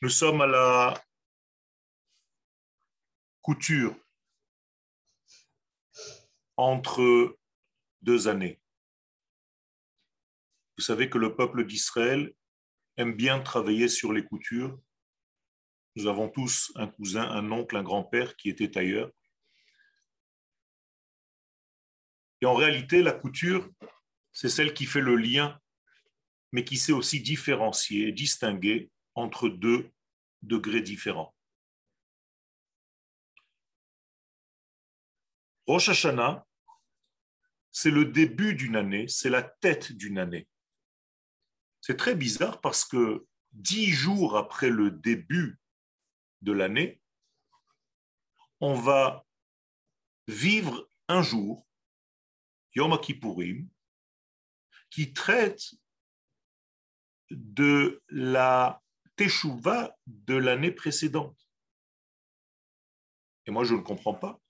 Nous sommes à la couture entre deux années. Vous savez que le peuple d'Israël aime bien travailler sur les coutures. Nous avons tous un cousin, un oncle, un grand-père qui était ailleurs. Et en réalité, la couture, c'est celle qui fait le lien, mais qui sait aussi différencier, distinguer entre deux degrés différents. Rosh Hashanah, c'est le début d'une année, c'est la tête d'une année. C'est très bizarre parce que dix jours après le début de l'année, on va vivre un jour, Yom Kippourim, qui traite de la Teshuvah de l'année précédente. Et moi, je ne comprends pas.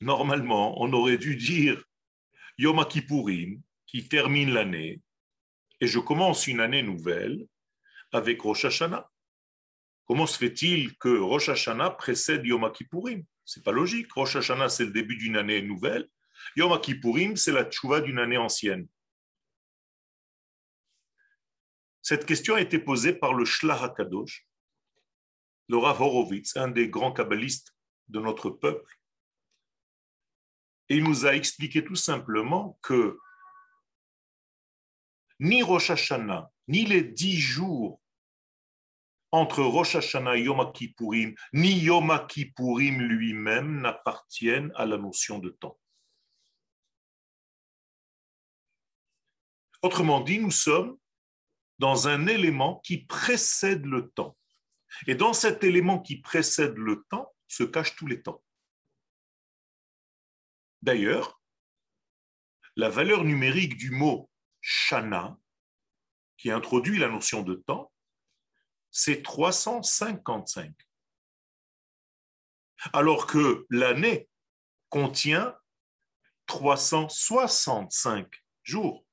Normalement, on aurait dû dire Yom Kippourim, qui termine l'année, et je commence une année nouvelle avec Rosh Hashanah. Comment se fait-il que Rosh Hashanah précède Yom Kippourim C'est pas logique. Rosh Hashanah, c'est le début d'une année nouvelle. Yom Kippourim, c'est la tchouva d'une année ancienne. Cette question a été posée par le Shlach HaKadosh, le un des grands kabbalistes de notre peuple. Et il nous a expliqué tout simplement que ni Rosh Hashanah, ni les dix jours entre Rosh Hashanah et Yom Kippourim, ni Yom Kippourim lui-même n'appartiennent à la notion de temps. Autrement dit, nous sommes dans un élément qui précède le temps. Et dans cet élément qui précède le temps se cachent tous les temps. D'ailleurs, la valeur numérique du mot shana, qui introduit la notion de temps, c'est 355. Alors que l'année contient 365 jours.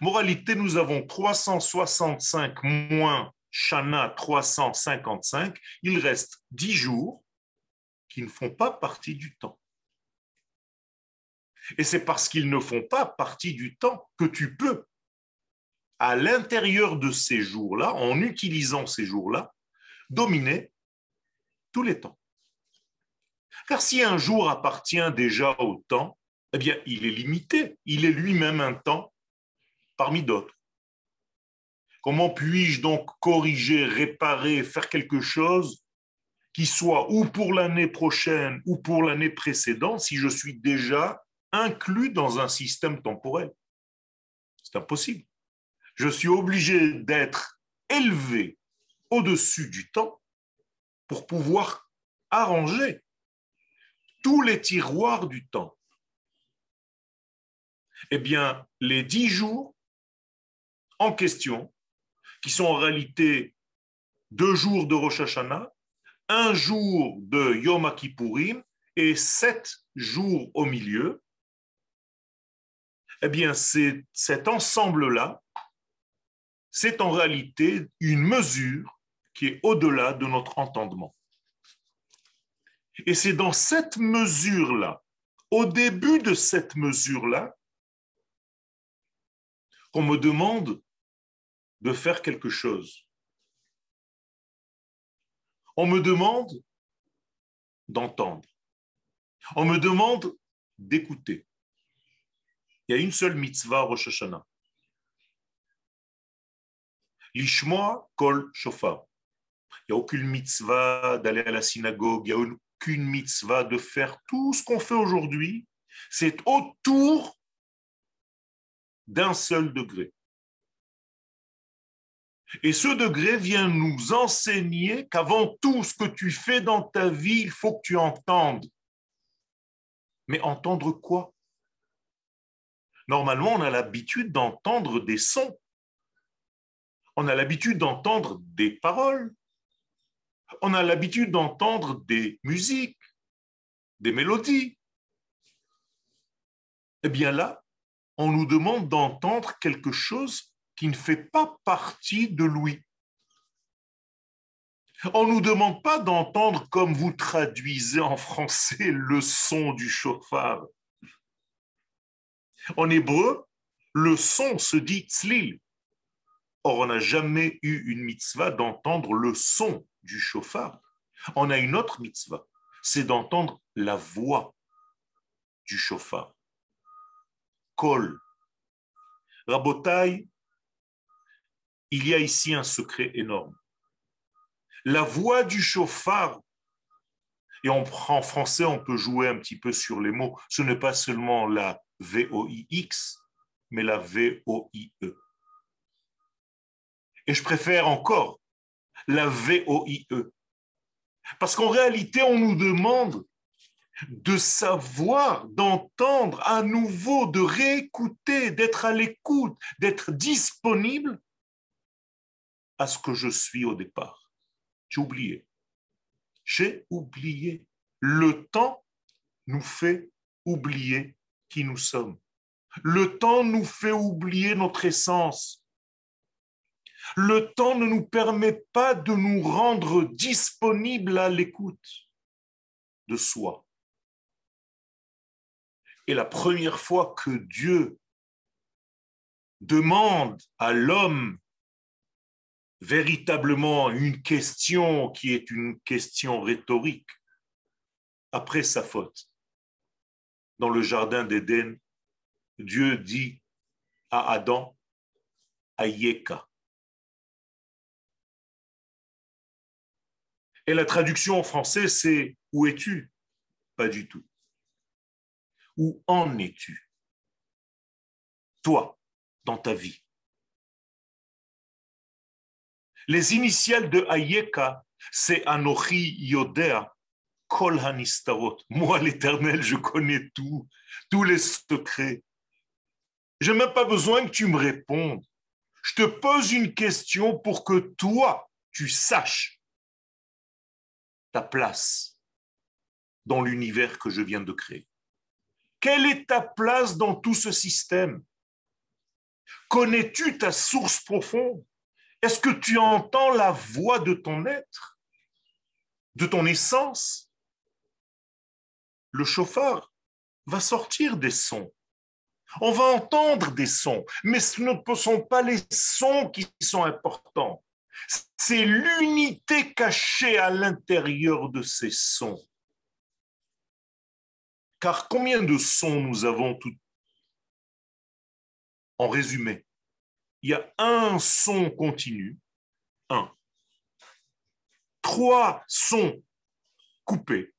Moralité, nous avons 365 moins Shana 355. Il reste 10 jours qui ne font pas partie du temps. Et c'est parce qu'ils ne font pas partie du temps que tu peux, à l'intérieur de ces jours-là, en utilisant ces jours-là, dominer tous les temps. Car si un jour appartient déjà au temps, eh bien, il est limité. Il est lui-même un temps parmi d'autres. Comment puis-je donc corriger, réparer, faire quelque chose qui soit ou pour l'année prochaine ou pour l'année précédente si je suis déjà inclus dans un système temporel? C'est impossible. Je suis obligé d'être élevé au-dessus du temps pour pouvoir arranger tous les tiroirs du temps. Eh bien, les dix jours en question, qui sont en réalité deux jours de Rosh Hashanah, un jour de Yom Kippourim et sept jours au milieu, eh bien, cet ensemble-là, c'est en réalité une mesure qui est au-delà de notre entendement. Et c'est dans cette mesure-là, au début de cette mesure-là, qu'on me demande de faire quelque chose. On me demande d'entendre. On me demande d'écouter. Il y a une seule mitzvah Rosh Hashanah. Lishmoa kol shofar. Il n'y a aucune mitzvah d'aller à la synagogue, il n'y a aucune mitzvah de faire tout ce qu'on fait aujourd'hui. C'est autour d'un seul degré. Et ce degré vient nous enseigner qu'avant tout ce que tu fais dans ta vie, il faut que tu entendes. Mais entendre quoi? Normalement, on a l'habitude d'entendre des sons. On a l'habitude d'entendre des paroles. On a l'habitude d'entendre des musiques, des mélodies. Eh bien là, on nous demande d'entendre quelque chose qui ne fait pas partie de lui. On ne nous demande pas d'entendre comme vous traduisez en français le son du chauffard. En hébreu, le son se dit tzlil. Or, on n'a jamais eu une mitzvah d'entendre le son du chauffard. On a une autre mitzvah, c'est d'entendre la voix du chauffard. Kol. Rabotai, il y a ici un secret énorme. La voix du chauffard, et en français, on peut jouer un petit peu sur les mots, ce n'est pas seulement la V-O-I-X, mais la V-O-I-E. Et je préfère encore la V-O-I-E. Parce qu'en réalité, on nous demande de savoir, d'entendre à nouveau, de réécouter, d'être à l'écoute, d'être disponible à ce que je suis au départ. J'ai oublié. J'ai oublié. Le temps nous fait oublier qui nous sommes. Le temps nous fait oublier notre essence. Le temps ne nous permet pas de nous rendre disponibles à l'écoute de soi. Et la première fois que Dieu demande à l'homme véritablement une question qui est une question rhétorique, après sa faute, dans le jardin d'Éden, Dieu dit à Adam, Ayeka. Et la traduction en français, c'est Où es-tu? Pas du tout. Où en es-tu? Toi, dans ta vie. Les initiales de Ayeka, c'est Anochi Yodea Kol Hanistarot. Moi, l'Éternel, je connais tout, tous les secrets. Je n'ai même pas besoin que tu me répondes. Je te pose une question pour que toi, tu saches ta place dans l'univers que je viens de créer. Quelle est ta place dans tout ce système? Connais-tu ta source profonde? Est-ce que tu entends la voix de ton être, de ton essence? Le chauffeur va sortir des sons. On va entendre des sons, mais ce ne sont pas les sons qui sont importants. C'est l'unité cachée à l'intérieur de ces sons. Car combien de sons nous avons tout En résumé, il y a un son continu, un. Trois sons coupés,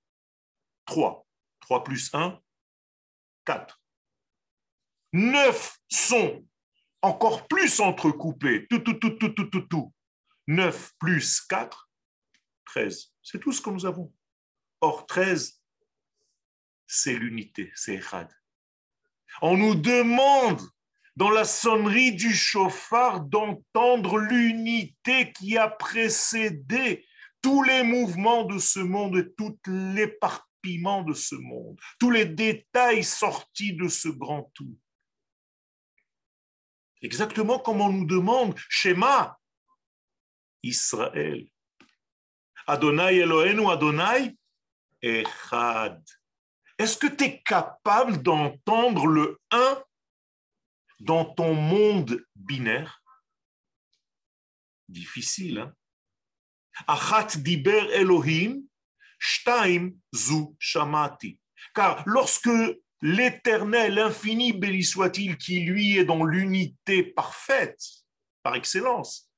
trois. Trois plus un, quatre. Neuf sons encore plus entrecoupés, tout, tout, tout, tout, tout, tout, tout. 9 plus 4, 13. C'est tout ce que nous avons. Or, 13, c'est l'unité, c'est Echad. On nous demande dans la sonnerie du chauffard d'entendre l'unité qui a précédé tous les mouvements de ce monde et tout l'éparpillement de ce monde, tous les détails sortis de ce grand tout. Exactement comme on nous demande, schéma, Israël. Adonai Elohenu, Adonai Echad. Est-ce que tu es capable d'entendre le 1 dans ton monde binaire Difficile, hein? Achat diber Elohim, shtaim zu shamati. Car lorsque l'éternel, infini, béni soit-il, qui lui est dans l'unité parfaite, par excellence,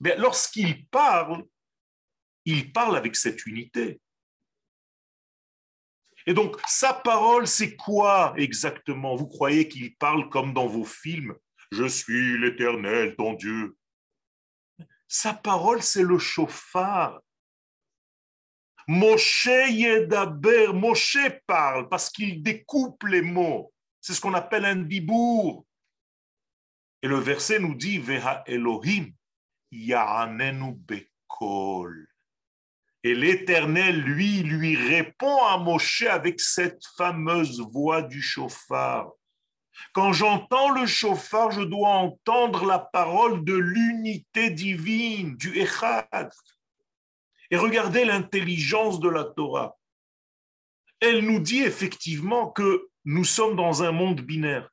mais lorsqu'il parle, il parle avec cette unité. Et donc, sa parole, c'est quoi exactement? Vous croyez qu'il parle comme dans vos films? Je suis l'Éternel, ton Dieu. Sa parole, c'est le chauffard. Moshe Yedaber, Moshe parle parce qu'il découpe les mots. C'est ce qu'on appelle un dibour. Et le verset nous dit Veha Elohim, Ya'anenu Bekol. Et l'Éternel, lui, lui répond à Moshe avec cette fameuse voix du chauffard. Quand j'entends le chauffard, je dois entendre la parole de l'unité divine, du Echad. Et regardez l'intelligence de la Torah. Elle nous dit effectivement que nous sommes dans un monde binaire.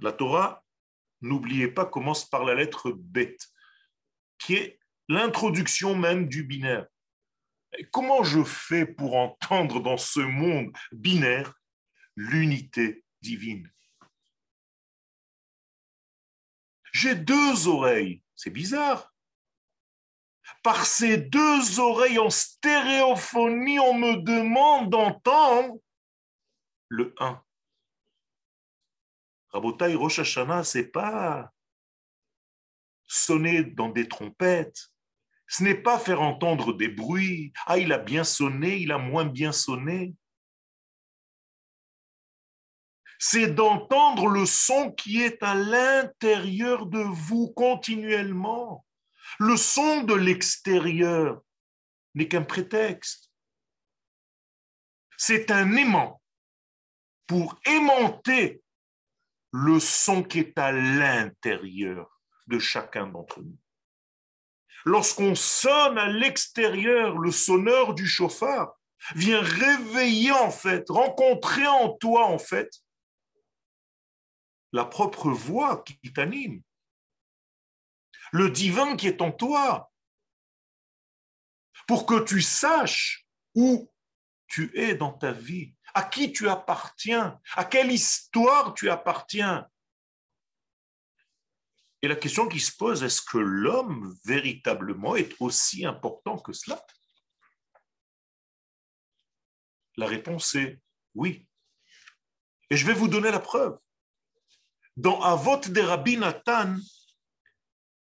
La Torah, n'oubliez pas, commence par la lettre Bet, qui est l'introduction même du binaire. Comment je fais pour entendre dans ce monde binaire l'unité divine? J'ai deux oreilles, c'est bizarre. Par ces deux oreilles en stéréophonie, on me demande d'entendre le 1. Rabotai Rosh Hashanah, c'est pas sonner dans des trompettes, ce n'est pas faire entendre des bruits. Ah, il a bien sonné, il a moins bien sonné. C'est d'entendre le son qui est à l'intérieur de vous continuellement. Le son de l'extérieur n'est qu'un prétexte. C'est un aimant pour aimanter le son qui est à l'intérieur de chacun d'entre nous. Lorsqu'on sonne à l'extérieur, le sonneur du chauffard vient réveiller en fait, rencontrer en toi en fait la propre voix qui t'anime, le divin qui est en toi, pour que tu saches où tu es dans ta vie, à qui tu appartiens, à quelle histoire tu appartiens. Et la question qui se pose, est-ce que l'homme véritablement est aussi important que cela? La réponse est oui. Et je vais vous donner la preuve. Dans Avot de Rabbi Nathan,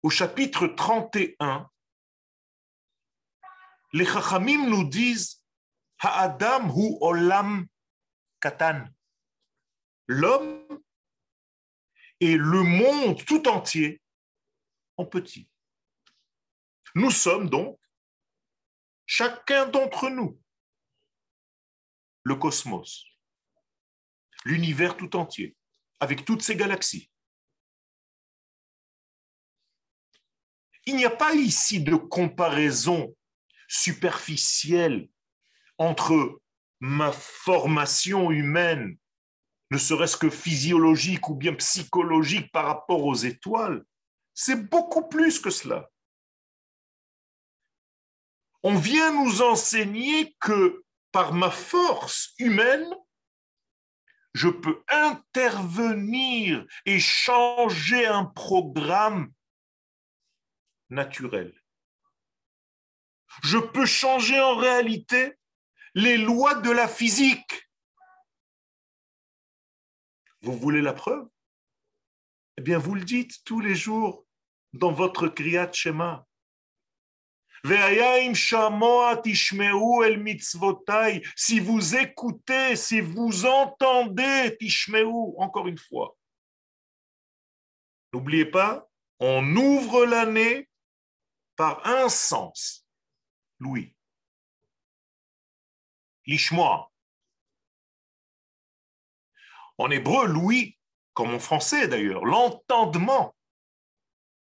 au chapitre 31, les Chachamim nous disent Ha'adam hu olam katan. L'homme et le monde tout entier en petit. Nous sommes donc, chacun d'entre nous, le cosmos, l'univers tout entier, avec toutes ses galaxies. Il n'y a pas ici de comparaison superficielle entre ma formation humaine, ne serait-ce que physiologique ou bien psychologique par rapport aux étoiles. C'est beaucoup plus que cela. On vient nous enseigner que par ma force humaine, je peux intervenir et changer un programme naturel. Je peux changer en réalité les lois de la physique. Vous voulez la preuve? Eh bien, vous le dites tous les jours dans votre Kriyat Shema. Si vous écoutez, si vous entendez, encore une fois. N'oubliez pas, on ouvre l'année par un sens, Louis. Lishmoa. En hébreu, Louis, comme en français d'ailleurs, l'entendement,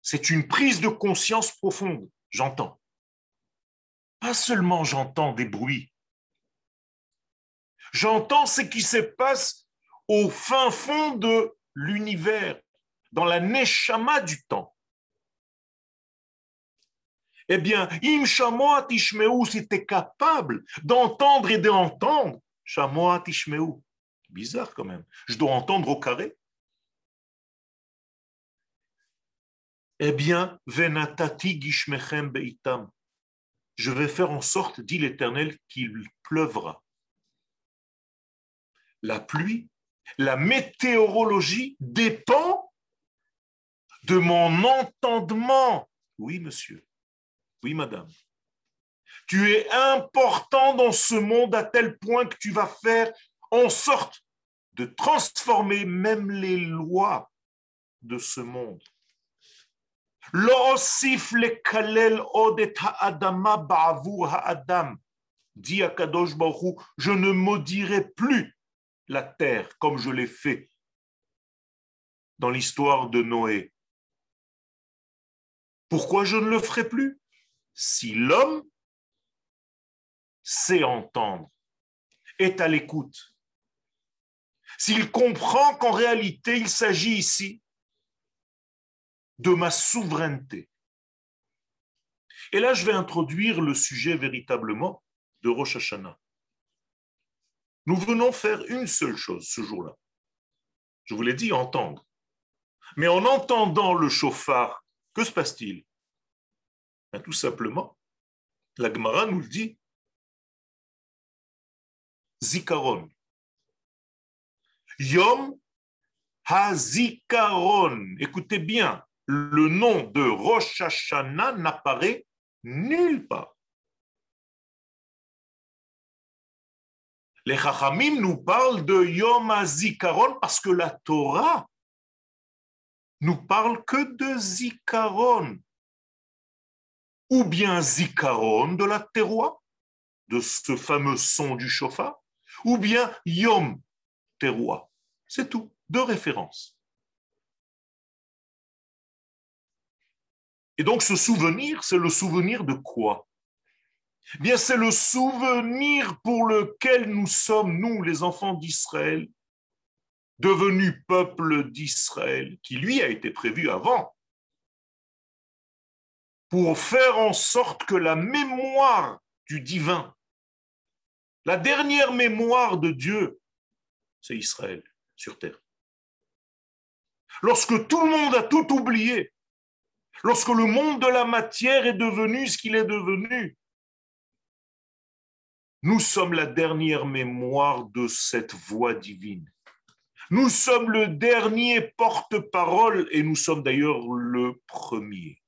c'est une prise de conscience profonde. J'entends. Pas seulement j'entends des bruits. J'entends ce qui se passe au fin fond de l'univers, dans la neshama du temps. Eh bien, im shamoa tishmeu, si tu es capable d'entendre et d'entendre, shamoa tishmeu. Bizarre quand même. Je dois entendre au carré. Eh bien, venatati gishmechem beitam. Je vais faire en sorte, dit l'Éternel, qu'il pleuvra. La pluie, la météorologie dépend de mon entendement. Oui, monsieur. Oui, madame. Tu es important dans ce monde à tel point que tu vas faire en sorte de transformer même les lois de ce monde. Dit Akadosh Baruch je ne maudirai plus la terre comme je l'ai fait dans l'histoire de Noé. Pourquoi je ne le ferai plus? Si l'homme sait entendre, est à l'écoute, s'il comprend qu'en réalité il s'agit ici de ma souveraineté. Et là, je vais introduire le sujet véritablement de Rosh Hashanah. Nous venons faire une seule chose ce jour-là. Je vous l'ai dit, entendre. Mais en entendant le chauffard, que se passe-t-il? Ben, Tout simplement, la Gemara nous le dit, Zikaron. Yom HaZikaron. Écoutez bien, le nom de Rosh Hashanah n'apparaît nulle part. Les Chachamim nous parlent de Yom HaZikaron parce que la Torah nous parle que de Zikaron. Ou bien Zikaron de la terroir, de ce fameux son du chauffard, ou bien Yom terroir. C'est tout, deux références. Et donc ce souvenir, c'est le souvenir de quoi? Eh Bien, c'est le souvenir pour lequel nous sommes, nous, les enfants d'Israël, devenus peuple d'Israël, qui lui a été prévu avant, pour faire en sorte que la mémoire du divin, la dernière mémoire de Dieu, c'est Israël sur terre. Lorsque tout le monde a tout oublié, lorsque le monde de la matière est devenu ce qu'il est devenu, nous sommes la dernière mémoire de cette voix divine. Nous sommes le dernier porte-parole et nous sommes d'ailleurs le premier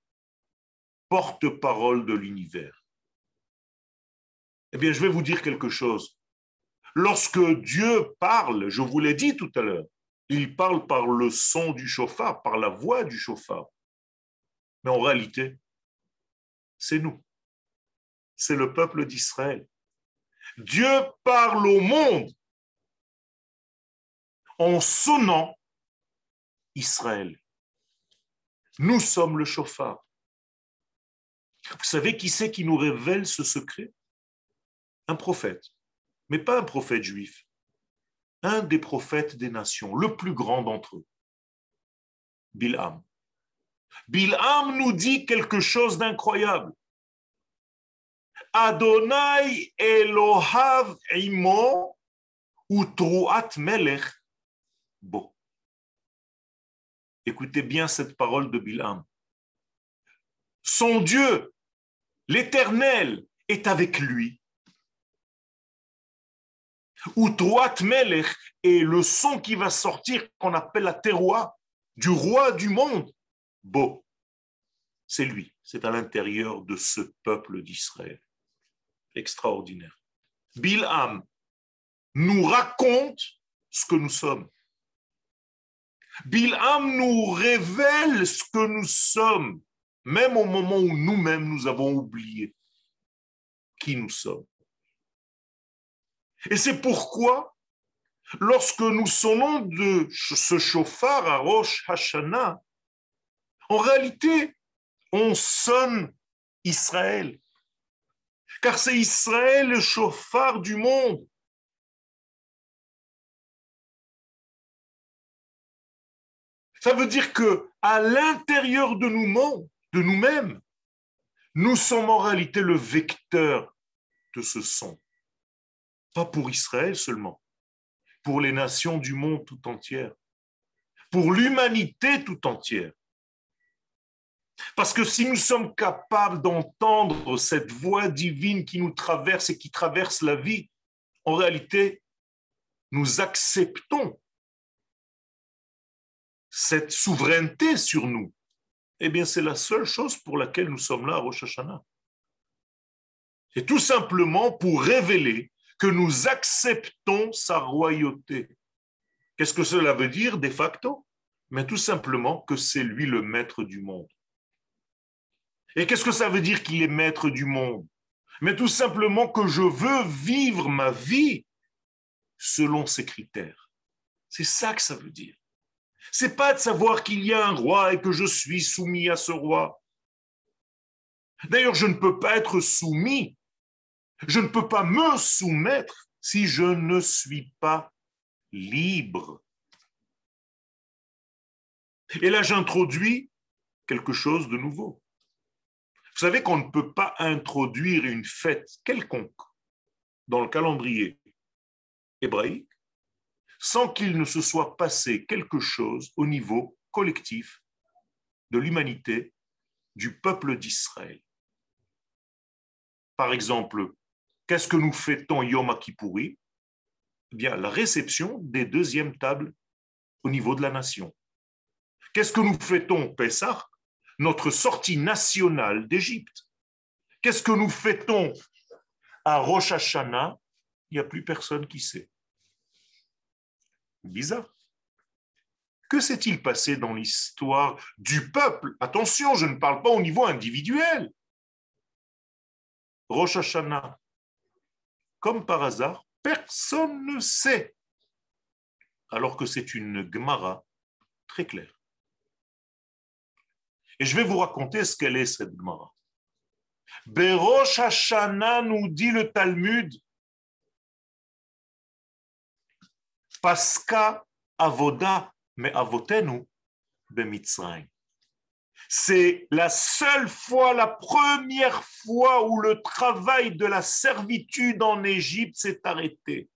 porte-parole de l'univers. Eh bien, je vais vous dire quelque chose. Lorsque Dieu parle, je vous l'ai dit tout à l'heure, il parle par le son du chauffard, par la voix du chauffard. Mais en réalité, c'est nous. C'est le peuple d'Israël. Dieu parle au monde en sonnant Israël. Nous sommes le chauffard. Vous savez qui c'est qui nous révèle ce secret? Un prophète, mais pas un prophète juif, un des prophètes des nations, le plus grand d'entre eux, Bilham. Bilham nous dit quelque chose d'incroyable. Adonai Elohav Imo Utruat Melech Bo. Écoutez bien cette parole de Bilham. Son Dieu, l'Éternel, est avec lui. Utruat Melech est le son qui va sortir, qu'on appelle la terroir, du roi du monde. Beau. C'est lui, c'est à l'intérieur de ce peuple d'Israël. Extraordinaire. Bilham nous raconte ce que nous sommes. Bilham nous révèle ce que nous sommes, même au moment où nous-mêmes nous avons oublié qui nous sommes. Et c'est pourquoi, lorsque nous sonnons de ce chauffard à Rosh Hashanah, en réalité, on sonne Israël. Car c'est Israël le chauffard du monde. Ça veut dire que à l'intérieur de nous, de nous-mêmes, nous sommes en réalité le vecteur de ce son. Pas pour Israël seulement, pour les nations du monde tout entière, pour l'humanité tout entière. Parce que si nous sommes capables d'entendre cette voix divine qui nous traverse et qui traverse la vie, en réalité, nous acceptons cette souveraineté sur nous. Eh bien, c'est la seule chose pour laquelle nous sommes là à Rosh Hashanah. C'est tout simplement pour révéler que nous acceptons sa royauté. Qu'est-ce que cela veut dire de facto? Mais tout simplement que c'est lui le maître du monde. Et qu'est-ce que ça veut dire qu'il est maître du monde? Mais tout simplement que je veux vivre ma vie selon ses critères. C'est ça que ça veut dire. C'est pas de savoir qu'il y a un roi et que je suis soumis à ce roi. D'ailleurs, je ne peux pas être soumis. Je ne peux pas me soumettre si je ne suis pas libre. Et là, j'introduis quelque chose de nouveau. Vous savez qu'on ne peut pas introduire une fête quelconque dans le calendrier hébraïque sans qu'il ne se soit passé quelque chose au niveau collectif de l'humanité, du peuple d'Israël. Par exemple, qu'est-ce que nous fêtons Yom Kippouri eh bien, la réception des deuxièmes tables au niveau de la nation. Qu'est-ce que nous fêtons Pessah Notre sortie nationale d'Égypte? Qu'est-ce que nous fêtons à Rosh Hashanah? Il n'y a plus personne qui sait. Bizarre. Que s'est-il passé dans l'histoire du peuple? Attention, je ne parle pas au niveau individuel. Rosh Hashanah, comme par hasard, personne ne sait. Alors que c'est une Gemara très claire. Et je vais vous raconter ce qu'elle est, cette Gemara. Berosh nous dit le Talmud, Pasca avoda me avotenu. C'est la seule fois, la première fois où le travail de la servitude en Égypte s'est arrêté.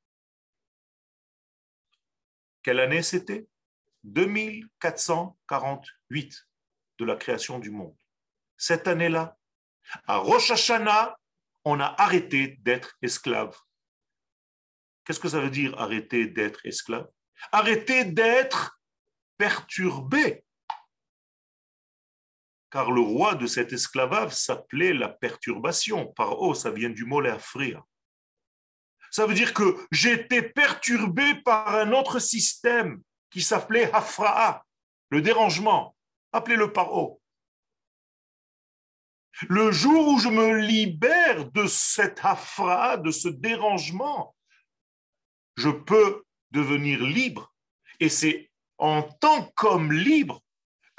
Quelle année c'était? 2448 de la création du monde. Cette année-là, à Rosh Hashanah, on a arrêté d'être esclave. Qu'est-ce que ça veut dire arrêter d'être esclave? Arrêter d'être perturbé. Car le roi de cet esclavage s'appelait la perturbation. Par oh, ça vient du mot frire. Ça veut dire que j'étais perturbé par un autre système qui s'appelait Hafra'a, le dérangement. Appelez-le paro. Le jour où je me libère de cette Hafra'a, de ce dérangement, je peux devenir libre. Et c'est en tant qu'homme libre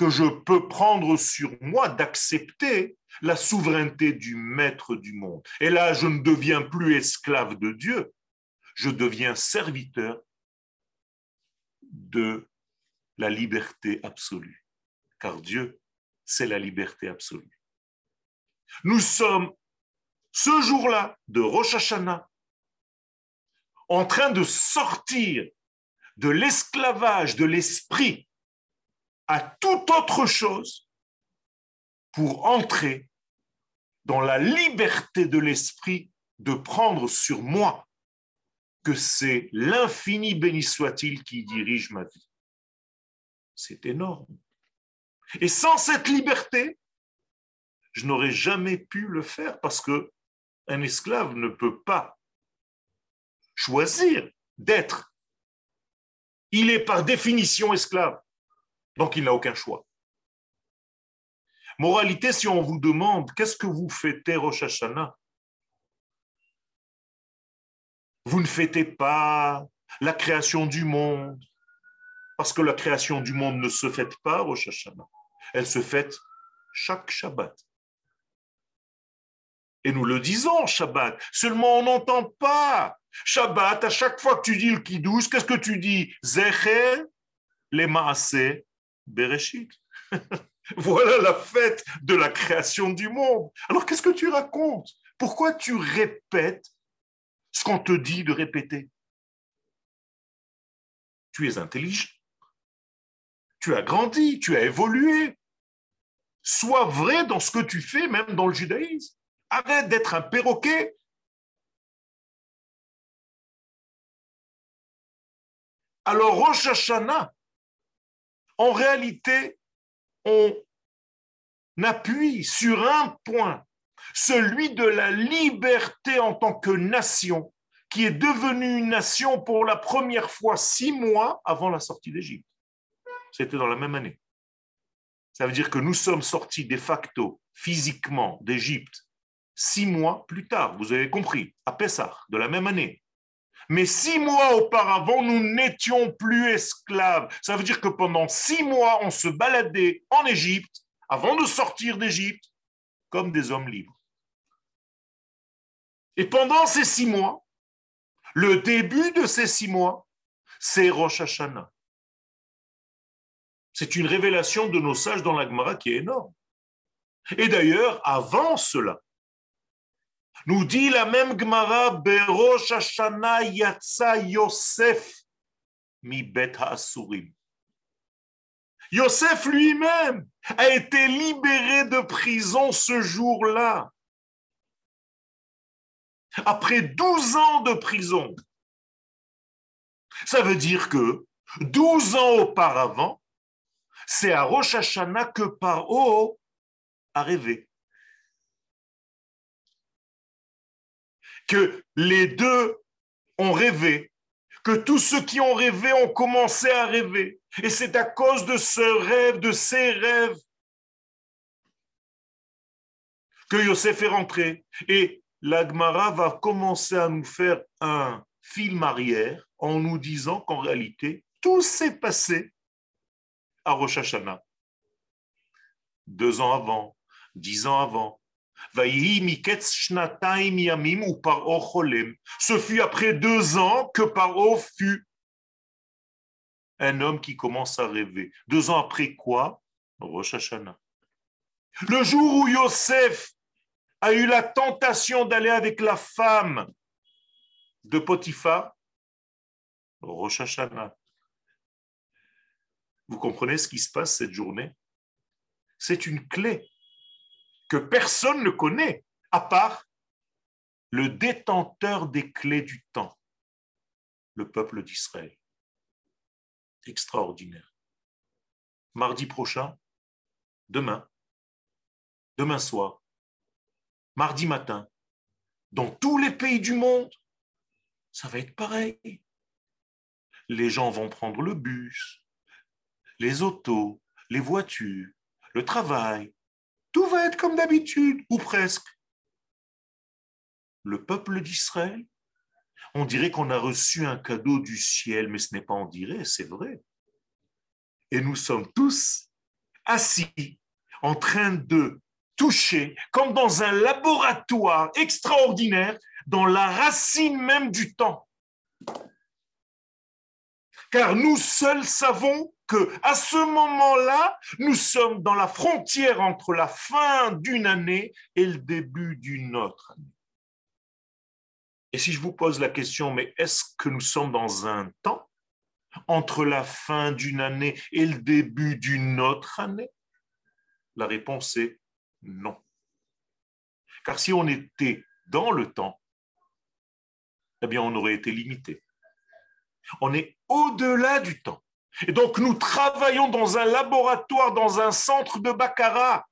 que je peux prendre sur moi d'accepter la souveraineté du maître du monde. Et là, je ne deviens plus esclave de Dieu, je deviens serviteur de la liberté absolue. Car Dieu, c'est la liberté absolue. Nous sommes ce jour-là de Rosh Hashanah en train de sortir de l'esclavage de l'esprit à toute autre chose pour entrer dans la liberté de l'esprit de prendre sur moi que c'est l'infini béni soit-il qui dirige ma vie. C'est énorme. Et sans cette liberté, je n'aurais jamais pu le faire parce que un esclave ne peut pas choisir d'être. Il est par définition esclave, donc il n'a aucun choix. Moralité, si on vous demande qu'est-ce que vous fêtez Rosh Hashanah, vous ne fêtez pas la création du monde, parce que la création du monde ne se fête pas Rosh Hashanah, elle se fête chaque Shabbat. Et nous le disons, Shabbat. Seulement, on n'entend pas. Shabbat, à chaque fois que tu dis le Kiddush, qu'est-ce que tu dis? Zecher, les Maaseh, Bereshit. voilà la fête de la création du monde. Alors, qu'est-ce que tu racontes? Pourquoi tu répètes ce qu'on te dit de répéter? Tu es intelligent. Tu as grandi, tu as évolué. Sois vrai dans ce que tu fais, même dans le judaïsme. Arrête d'être un perroquet. Alors, Rosh Hashanah, en réalité, on appuie sur un point, celui de la liberté en tant que nation, qui est devenue une nation pour la première fois six mois avant la sortie d'Égypte. C'était dans la même année. Ça veut dire que nous sommes sortis de facto, physiquement, d'Égypte six mois plus tard, vous avez compris, à Pessah, de la même année. Mais six mois auparavant, nous n'étions plus esclaves. Ça veut dire que pendant six mois, on se baladait en Égypte, avant de sortir d'Égypte, comme des hommes libres. Et pendant ces six mois, le début de ces six mois, c'est Rosh Hashanah. C'est une révélation de nos sages dans l'Agmara qui est énorme. Et d'ailleurs, avant cela, nous dit la même Gemara, Berosh Yatsa Yosef mi bet ha'asurim. Yosef lui-même a été libéré de prison ce jour-là. Après 12 ans de prison. Ça veut dire que 12 ans auparavant, c'est à Rosh Hashanah que Paro a rêvé. Que les deux ont rêvé, que tous ceux qui ont rêvé ont commencé à rêver. Et c'est à cause de ce rêve, de ces rêves, que Yosef est rentré. Et l'Agmara va commencer à nous faire un film arrière en nous disant qu'en réalité, tout s'est passé à Rosh Hashanah. Deux ans avant, dix ans avant. Ce fut après deux ans que Paro fut un homme qui commence à rêver. Deux ans après quoi? Rosh Hashanah. Le jour où Yosef a eu la tentation d'aller avec la femme de Potiphar, Rosh Hashanah. Vous comprenez ce qui se passe cette journée? C'est une clé que personne ne connaît, à part le détenteur des clés du temps, le peuple d'Israël. Extraordinaire. Mardi prochain, demain, demain soir, mardi matin, dans tous les pays du monde, ça va être pareil. Les gens vont prendre le bus, les autos, les voitures, le travail, tout va être comme d'habitude, ou presque. Le peuple d'Israël, on dirait qu'on a reçu un cadeau du ciel, mais ce n'est pas on dirait, c'est vrai. Et nous sommes tous assis, en train de toucher, comme dans un laboratoire extraordinaire, dans la racine même du temps. Car nous seuls savons que à ce moment-là, nous sommes dans la frontière entre la fin d'une année et le début d'une autre année. Et si je vous pose la question, mais est-ce que nous sommes dans un temps entre la fin d'une année et le début d'une autre année? La réponse est non. Car si on était dans le temps, eh bien on aurait été limité. On est au-delà du temps. Et donc nous travaillons dans un laboratoire, dans un centre de Baccarat.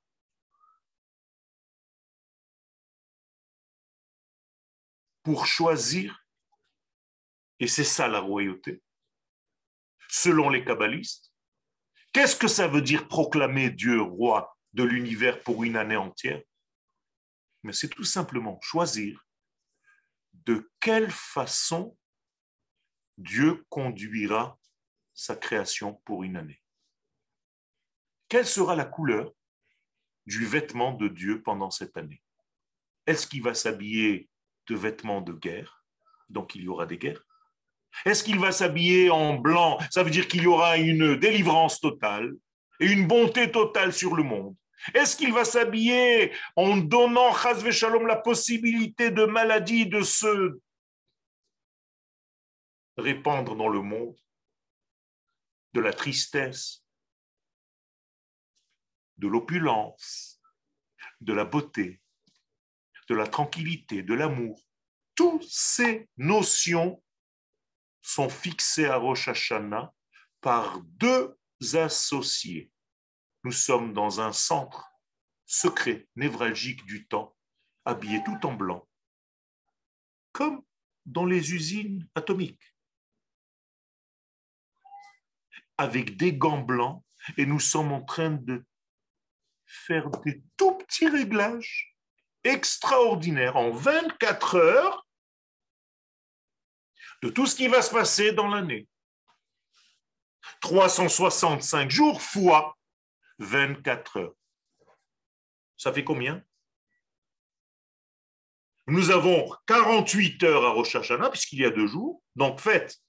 Pour choisir, et c'est ça la royauté, selon les kabbalistes, qu'est-ce que ça veut dire proclamer Dieu roi de l'univers pour une année entière? Mais c'est tout simplement choisir de quelle façon Dieu conduira sa création pour une année. Quelle sera la couleur du vêtement de Dieu pendant cette année? Est-ce qu'il va s'habiller de vêtements de guerre? Donc il y aura des guerres. Est-ce qu'il va s'habiller en blanc? Ça veut dire qu'il y aura une délivrance totale et une bonté totale sur le monde. Est-ce qu'il va s'habiller en donnant, Shalom, la possibilité de maladie de se répandre dans le monde? De la tristesse, de l'opulence, de la beauté, de la tranquillité, de l'amour. Toutes ces notions sont fixées à Rosh Hashanah par deux associés. Nous sommes dans un centre secret, névralgique du temps, habillé tout en blanc, comme dans les usines atomiques avec des gants blancs et nous sommes en train de faire des tout petits réglages extraordinaires. En 24 heures, de tout ce qui va se passer dans l'année. 365 jours fois 24 heures. Ça fait combien? Nous avons 48 heures à Rosh Hashanah, puisqu'il y a deux jours. Donc faites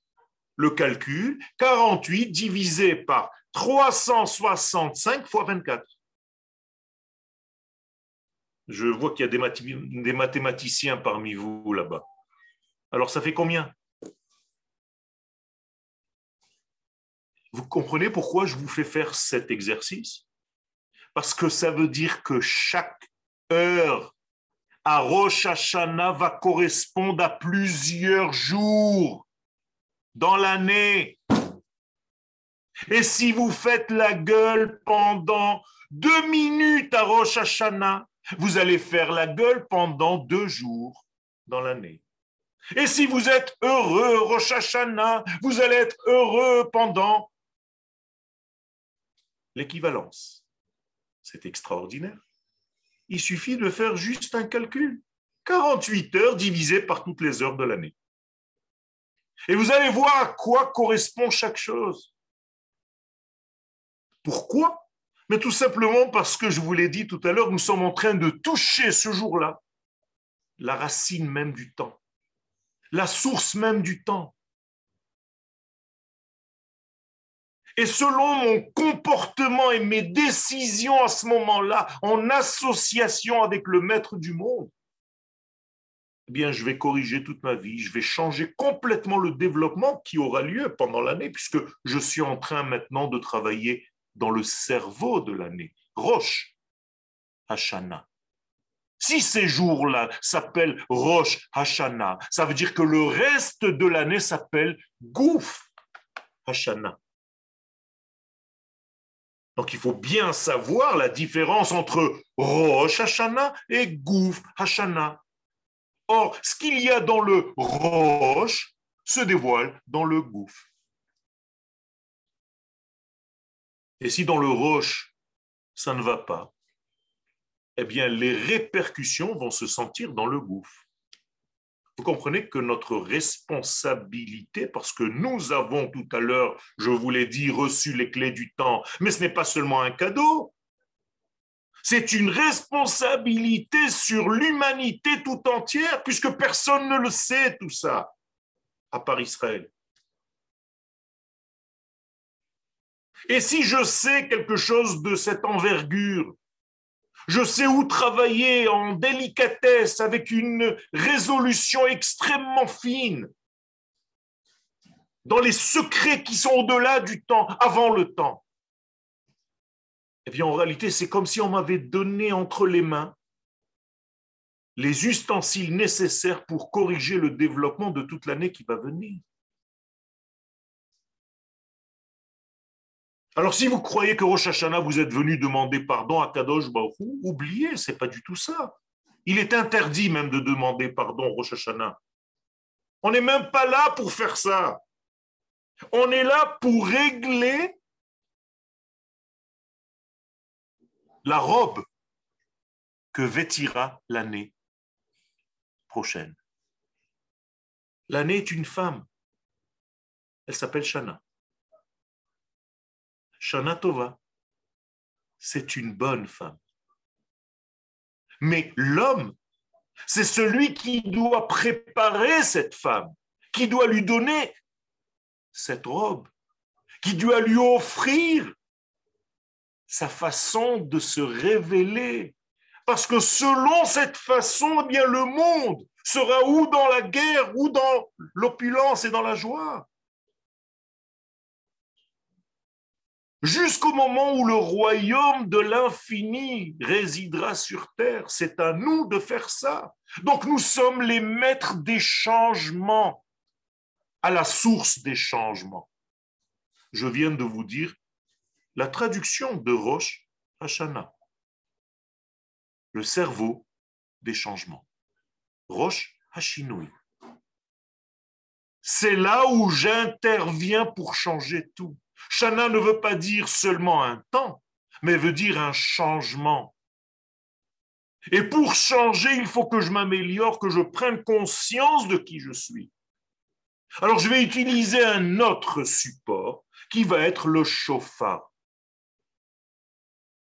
le calcul. 48 divisé par 365 fois 24. Je vois qu'il y a des, mathématiciens parmi vous là-bas. Alors ça fait combien? Vous comprenez pourquoi je vous fais faire cet exercice? Parce que ça veut dire que chaque heure à Rosh Hashanah va correspondre à plusieurs jours dans l'année. Et si vous faites la gueule pendant deux minutes à Rosh Hashanah, vous allez faire la gueule pendant deux jours dans l'année. Et si vous êtes heureux, Rosh Hashanah, vous allez être heureux pendant l'équivalence. C'est extraordinaire. Il suffit de faire juste un calcul. 48 heures divisées par toutes les heures de l'année. Et vous allez voir à quoi correspond chaque chose. Pourquoi? Mais tout simplement parce que je vous l'ai dit tout à l'heure, nous sommes en train de toucher ce jour-là la racine même du temps, la source même du temps. Et selon mon comportement et mes décisions à ce moment-là, en association avec le maître du monde, eh bien, je vais corriger toute ma vie, je vais changer complètement le développement qui aura lieu pendant l'année, puisque je suis en train maintenant de travailler dans le cerveau de l'année. Roche Hashana. Si ces jours-là s'appellent Roche Hashana, ça veut dire que le reste de l'année s'appelle Gouf Hashana. Donc il faut bien savoir la différence entre Rosh Hashanah et Gouf Hashanah. Or, ce qu'il y a dans le Rosh se dévoile dans le Gouf. Et si dans le roche, ça ne va pas, eh bien, les répercussions vont se sentir dans le gouffre. Vous comprenez que notre responsabilité, parce que nous avons tout à l'heure, je vous l'ai dit, reçu les clés du temps, mais ce n'est pas seulement un cadeau, c'est une responsabilité sur l'humanité tout entière, puisque personne ne le sait tout ça, à part Israël. Et si je sais quelque chose de cette envergure, je sais où travailler en délicatesse avec une résolution extrêmement fine, dans les secrets qui sont au-delà du temps, avant le temps. Eh en réalité, c'est comme si on m'avait donné entre les mains les ustensiles nécessaires pour corriger le développement de toute l'année qui va venir. Alors, si vous croyez que Rosh Hashanah, vous êtes venu demander pardon à Kadosh Baruch oubliez, c'est pas du tout ça. Il est interdit même de demander pardon Rosh Hashanah. On n'est même pas là pour faire ça. On est là pour régler la robe que vêtira l'année prochaine. L'année est une femme. Elle s'appelle Shana. Shana Tova, c'est une bonne femme. Mais l'homme, c'est celui qui doit préparer cette femme, qui doit lui donner cette robe, qui doit lui offrir sa façon de se révéler. Parce que selon cette façon, eh bien, le monde sera ou dans la guerre, ou dans l'opulence et dans la joie. jusqu'au moment où le royaume de l'infini résidera sur terre. C'est à nous de faire ça. Donc nous sommes les maîtres des changements, à la source des changements. Je viens de vous dire la traduction de Roche Hashanah, le cerveau des changements. Roche Hashinoui. C'est là où j'interviens pour changer tout. Shana ne veut pas dire seulement un temps, mais veut dire un changement. Et pour changer, il faut que je m'améliore, que je prenne conscience de qui je suis. Alors je vais utiliser un autre support qui va être le chauffard.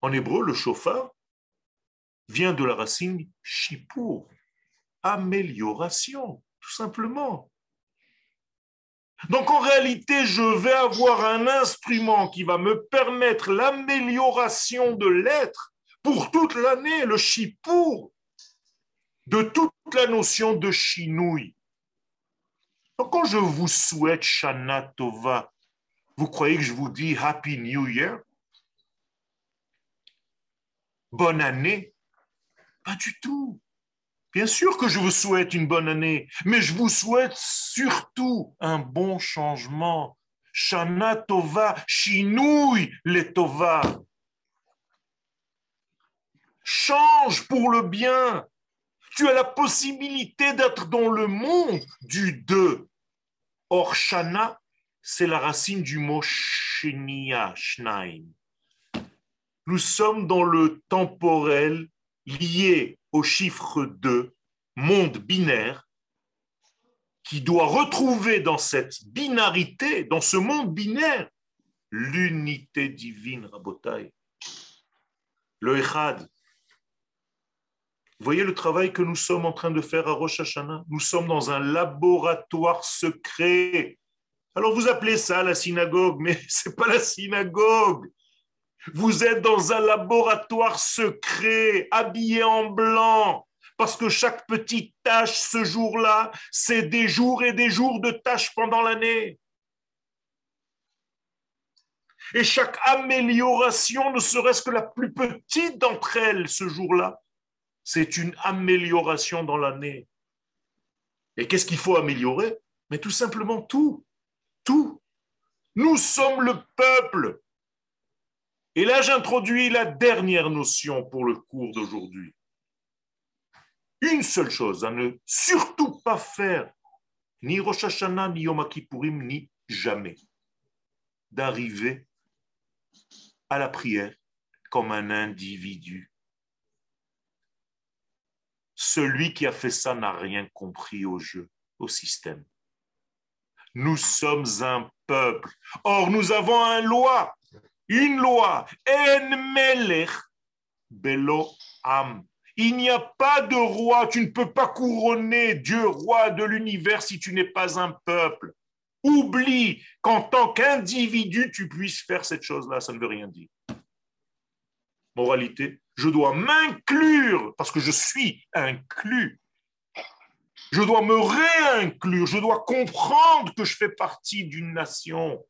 En hébreu, le chauffard vient de la racine shipur, amélioration, tout simplement. Donc en réalité, je vais avoir un instrument qui va me permettre l'amélioration de l'être pour toute l'année, le shipur, de toute la notion de chinouille. Donc quand je vous souhaite Shana Tova, vous croyez que je vous dis Happy New Year? Bonne année Pas du tout. Bien sûr que je vous souhaite une bonne année, mais je vous souhaite surtout un bon changement. Shana Tova, chinouille les Tova. Change pour le bien. Tu as la possibilité d'être dans le monde du deux. Or, Shana, c'est la racine du mot Shenia, Shnaim. Nous sommes dans le temporel lié au chiffre 2, monde binaire, qui doit retrouver dans cette binarité, dans ce monde binaire, l'unité divine, Rabotai. Le Echad. Voyez le travail que nous sommes en train de faire à Rosh Hashanah? Nous sommes dans un laboratoire secret. Alors vous appelez ça la synagogue, mais ce n'est pas la synagogue. Vous êtes dans un laboratoire secret, habillé en blanc, parce que chaque petite tâche ce jour-là, c'est des jours et des jours de tâches pendant l'année. Et chaque amélioration, ne serait-ce que la plus petite d'entre elles ce jour-là, c'est une amélioration dans l'année. Et qu'est-ce qu'il faut améliorer? Mais tout simplement tout. Tout. Nous sommes le peuple. Et là, j'introduis la dernière notion pour le cours d'aujourd'hui. Une seule chose, à ne surtout pas faire, ni Rosh Hashanah, ni Yom Kippourim, ni jamais, d'arriver à la prière comme un individu. Celui qui a fait ça n'a rien compris au jeu, au système. Nous sommes un peuple. Or, nous avons un loi une loi. En melech belo am. Il n'y a pas de roi. Tu ne peux pas couronner Dieu roi de l'univers si tu n'es pas un peuple. Oublie qu'en tant qu'individu, tu puisses faire cette chose-là. Ça ne veut rien dire. Moralité, je dois m'inclure parce que je suis inclus. Je dois me réinclure. Je dois comprendre que je fais partie d'une nation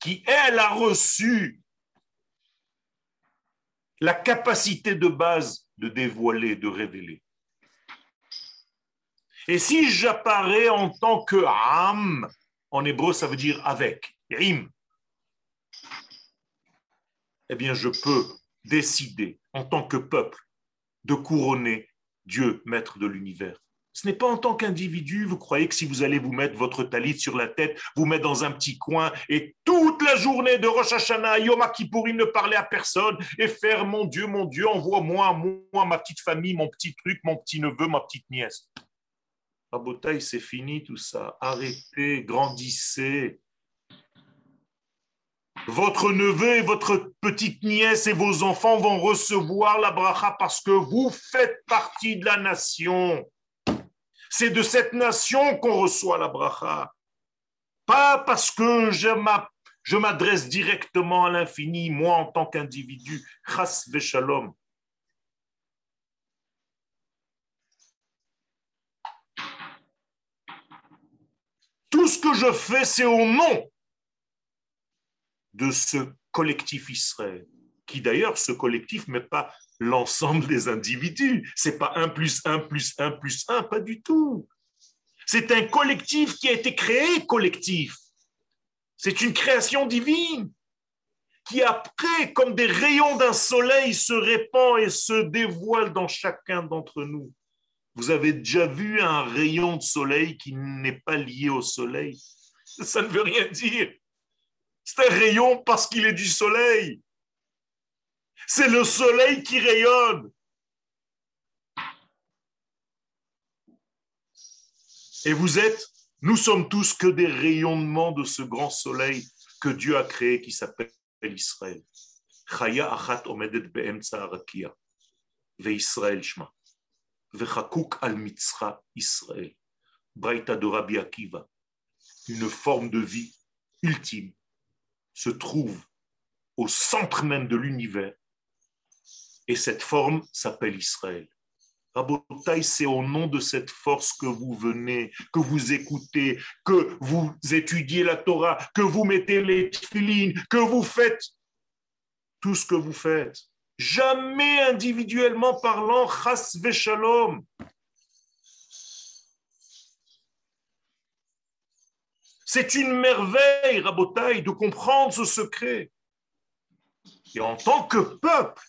qui, elle, a reçu la capacité de base de dévoiler, de révéler. Et si j'apparais en tant que âme, en hébreu ça veut dire avec, im, eh bien je peux décider en tant que peuple de couronner Dieu, maître de l'univers. Ce n'est pas en tant qu'individu, vous croyez que si vous allez vous mettre votre talit sur la tête, vous mettre dans un petit coin et toute la journée de Rosh Hashanah, Yom Kippourim ne parler à personne et faire mon Dieu, mon Dieu, envoie-moi, moi, ma petite famille, mon petit truc, mon petit neveu, ma petite nièce. Rabotaï, c'est fini tout ça. Arrêtez, grandissez. Votre neveu et votre petite nièce et vos enfants vont recevoir la bracha parce que vous faites partie de la nation. C'est de cette nation qu'on reçoit la bracha. Pas parce que je m'adresse directement à l'infini, moi en tant qu'individu. Chas shalom. Tout ce que je fais, c'est au nom de ce collectif Israël, qui d'ailleurs, ce collectif, n'est pas l'ensemble des individus. C'est pas un plus un plus un plus un, pas du tout. C'est un collectif qui a été créé collectif. C'est une création divine qui après, comme des rayons d'un soleil, se répand et se dévoile dans chacun d'entre nous. Vous avez déjà vu un rayon de soleil qui n'est pas lié au soleil? Ça ne veut rien dire. C'est un rayon parce qu'il est du soleil. C'est le soleil qui rayonne. Et vous êtes Nous sommes tous que des rayonnements de ce grand soleil que Dieu a créé qui s'appelle Israël. Chaya achat omedet be'emtsa arakia. Ve'Israël shma. Ve'chakuk al mitzra Israël. Braïta de Rabbi Akiva. Une forme de vie ultime se trouve au centre même de l'univers. Et cette forme s'appelle Israël. Rabotai, c'est au nom de cette force que vous venez, que vous écoutez, que vous étudiez la Torah, que vous mettez les filines, que vous faites tout ce que vous faites. Jamais individuellement parlant, chas shalom. C'est une merveille, Rabotai, de comprendre ce secret. Et en tant que peuple,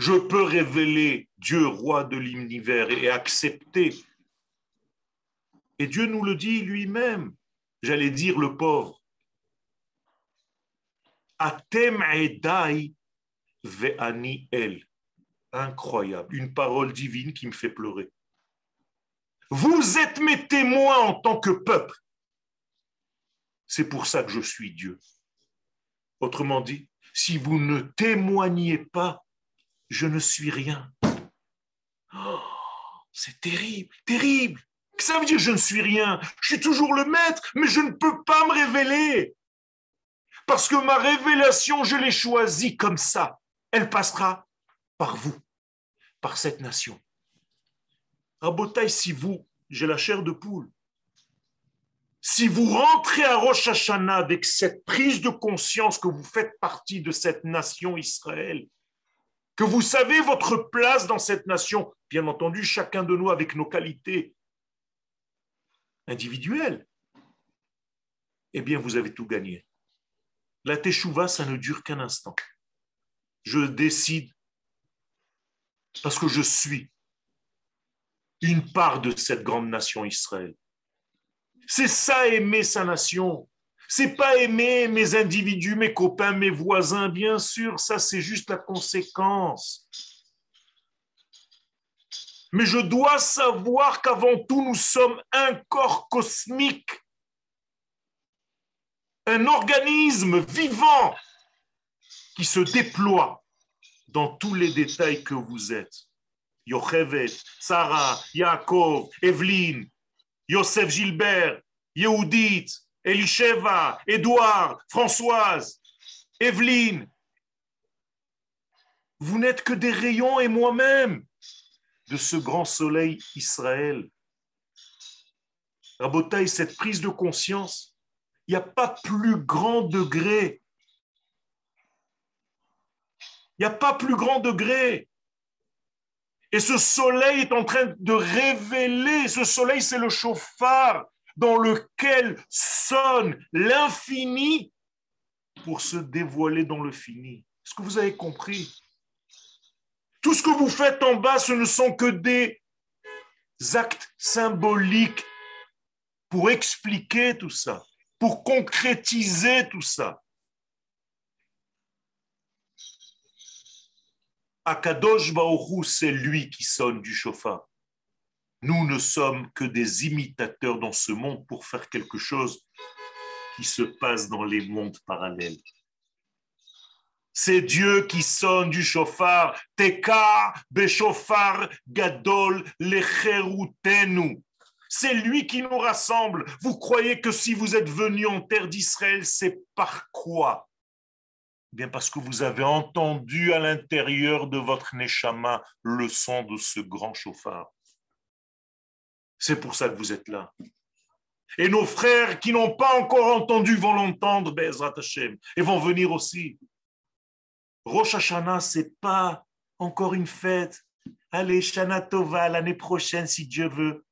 je peux révéler Dieu, roi de l'univers, et accepter. Et Dieu nous le dit lui-même, j'allais dire le pauvre. Ve'ani el. Incroyable, une parole divine qui me fait pleurer. Vous êtes mes témoins en tant que peuple. C'est pour ça que je suis Dieu. Autrement dit, si vous ne témoignez pas, je ne suis rien. Oh, c'est terrible, terrible. Ça veut dire je ne suis rien? Je suis toujours le maître, mais je ne peux pas me révéler. Parce que ma révélation, je l'ai choisie comme ça. Elle passera par vous, par cette nation. Rabotaille, si vous, j'ai la chair de poule, si vous rentrez à Rosh Hashanah avec cette prise de conscience que vous faites partie de cette nation Israël, que vous savez votre place dans cette nation, bien entendu, chacun de nous avec nos qualités individuelles, eh bien, vous avez tout gagné. La teshuva, ça ne dure qu'un instant. Je décide parce que je suis une part de cette grande nation Israël. C'est ça aimer sa nation. C'est pas aimer mes individus, mes copains, mes voisins, bien sûr, ça c'est juste la conséquence. Mais je dois savoir qu'avant tout, nous sommes un corps cosmique, un organisme vivant qui se déploie dans tous les détails que vous êtes. Yochevet, Sarah, Yaakov, Evelyne, Yosef Gilbert, Yehudit, Elisheva, Édouard, Françoise, Evelyne. Vous n'êtes que des rayons et moi-même de ce grand soleil Israël. Rabotaï, cette prise de conscience, il n'y a pas plus grand degré. Il n'y a pas plus grand degré. Et ce soleil est en train de révéler, ce soleil c'est le chauffard dans lequel sonne l'infini pour se dévoiler dans le fini. Est-ce que vous avez compris? Tout ce que vous faites en bas, ce ne sont que des actes symboliques pour expliquer tout ça, pour concrétiser tout ça. Akadosh Baoru, c'est lui qui sonne du chauffard. Nous ne sommes que des imitateurs dans ce monde pour faire quelque chose qui se passe dans les mondes parallèles. C'est Dieu qui sonne du chauffard. Teka beshofar gadol lecherutenu. C'est lui qui nous rassemble. Vous croyez que si vous êtes venu en terre d'Israël, c'est par quoi? Eh Bien parce que vous avez entendu à l'intérieur de votre neshama le son de ce grand chauffard. C'est pour ça que vous êtes là. Et nos frères qui n'ont pas encore entendu vont l'entendre, Bezrat Hashem, et vont venir aussi. Rosh Hashanah, c'est pas encore une fête. Allez, Shana Tova, l'année prochaine, si Dieu veut.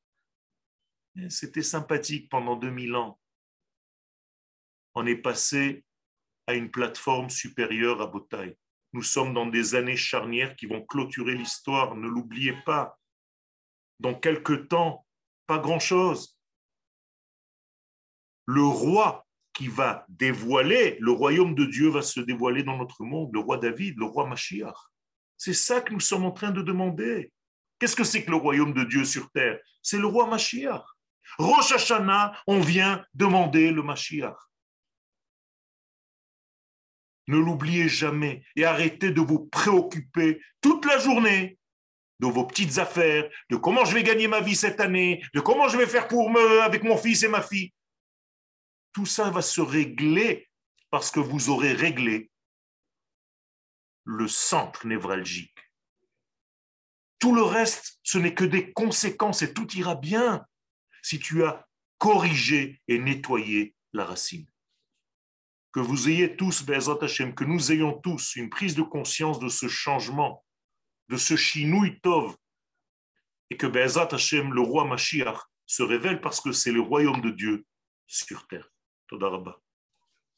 C'était sympathique pendant 2000 ans. On est passé à une plateforme supérieure à Botaï. Nous sommes dans des années charnières qui vont clôturer l'histoire, ne l'oubliez pas. Dans quelques temps, pas grand-chose. Le roi qui va dévoiler, le royaume de Dieu va se dévoiler dans notre monde, le roi David, le roi Mashiach. C'est ça que nous sommes en train de demander. Qu'est-ce que c'est que le royaume de Dieu sur terre? C'est le roi Mashiach. Rosh Hashanah, on vient demander le Mashiach. Ne l'oubliez jamais et arrêtez de vous préoccuper toute la journée de vos petites affaires, de comment je vais gagner ma vie cette année, de comment je vais faire pour me avec mon fils et ma fille. Tout ça va se régler parce que vous aurez réglé le centre névralgique. Tout le reste, ce n'est que des conséquences et tout ira bien si tu as corrigé et nettoyé la racine. Que vous ayez tous, que nous ayons tous une prise de conscience de ce changement, de ce shinui tov, et que Be'ezat Hashem, le roi Mashiach, se révèle parce que c'est le royaume de Dieu sur terre. Todarabah.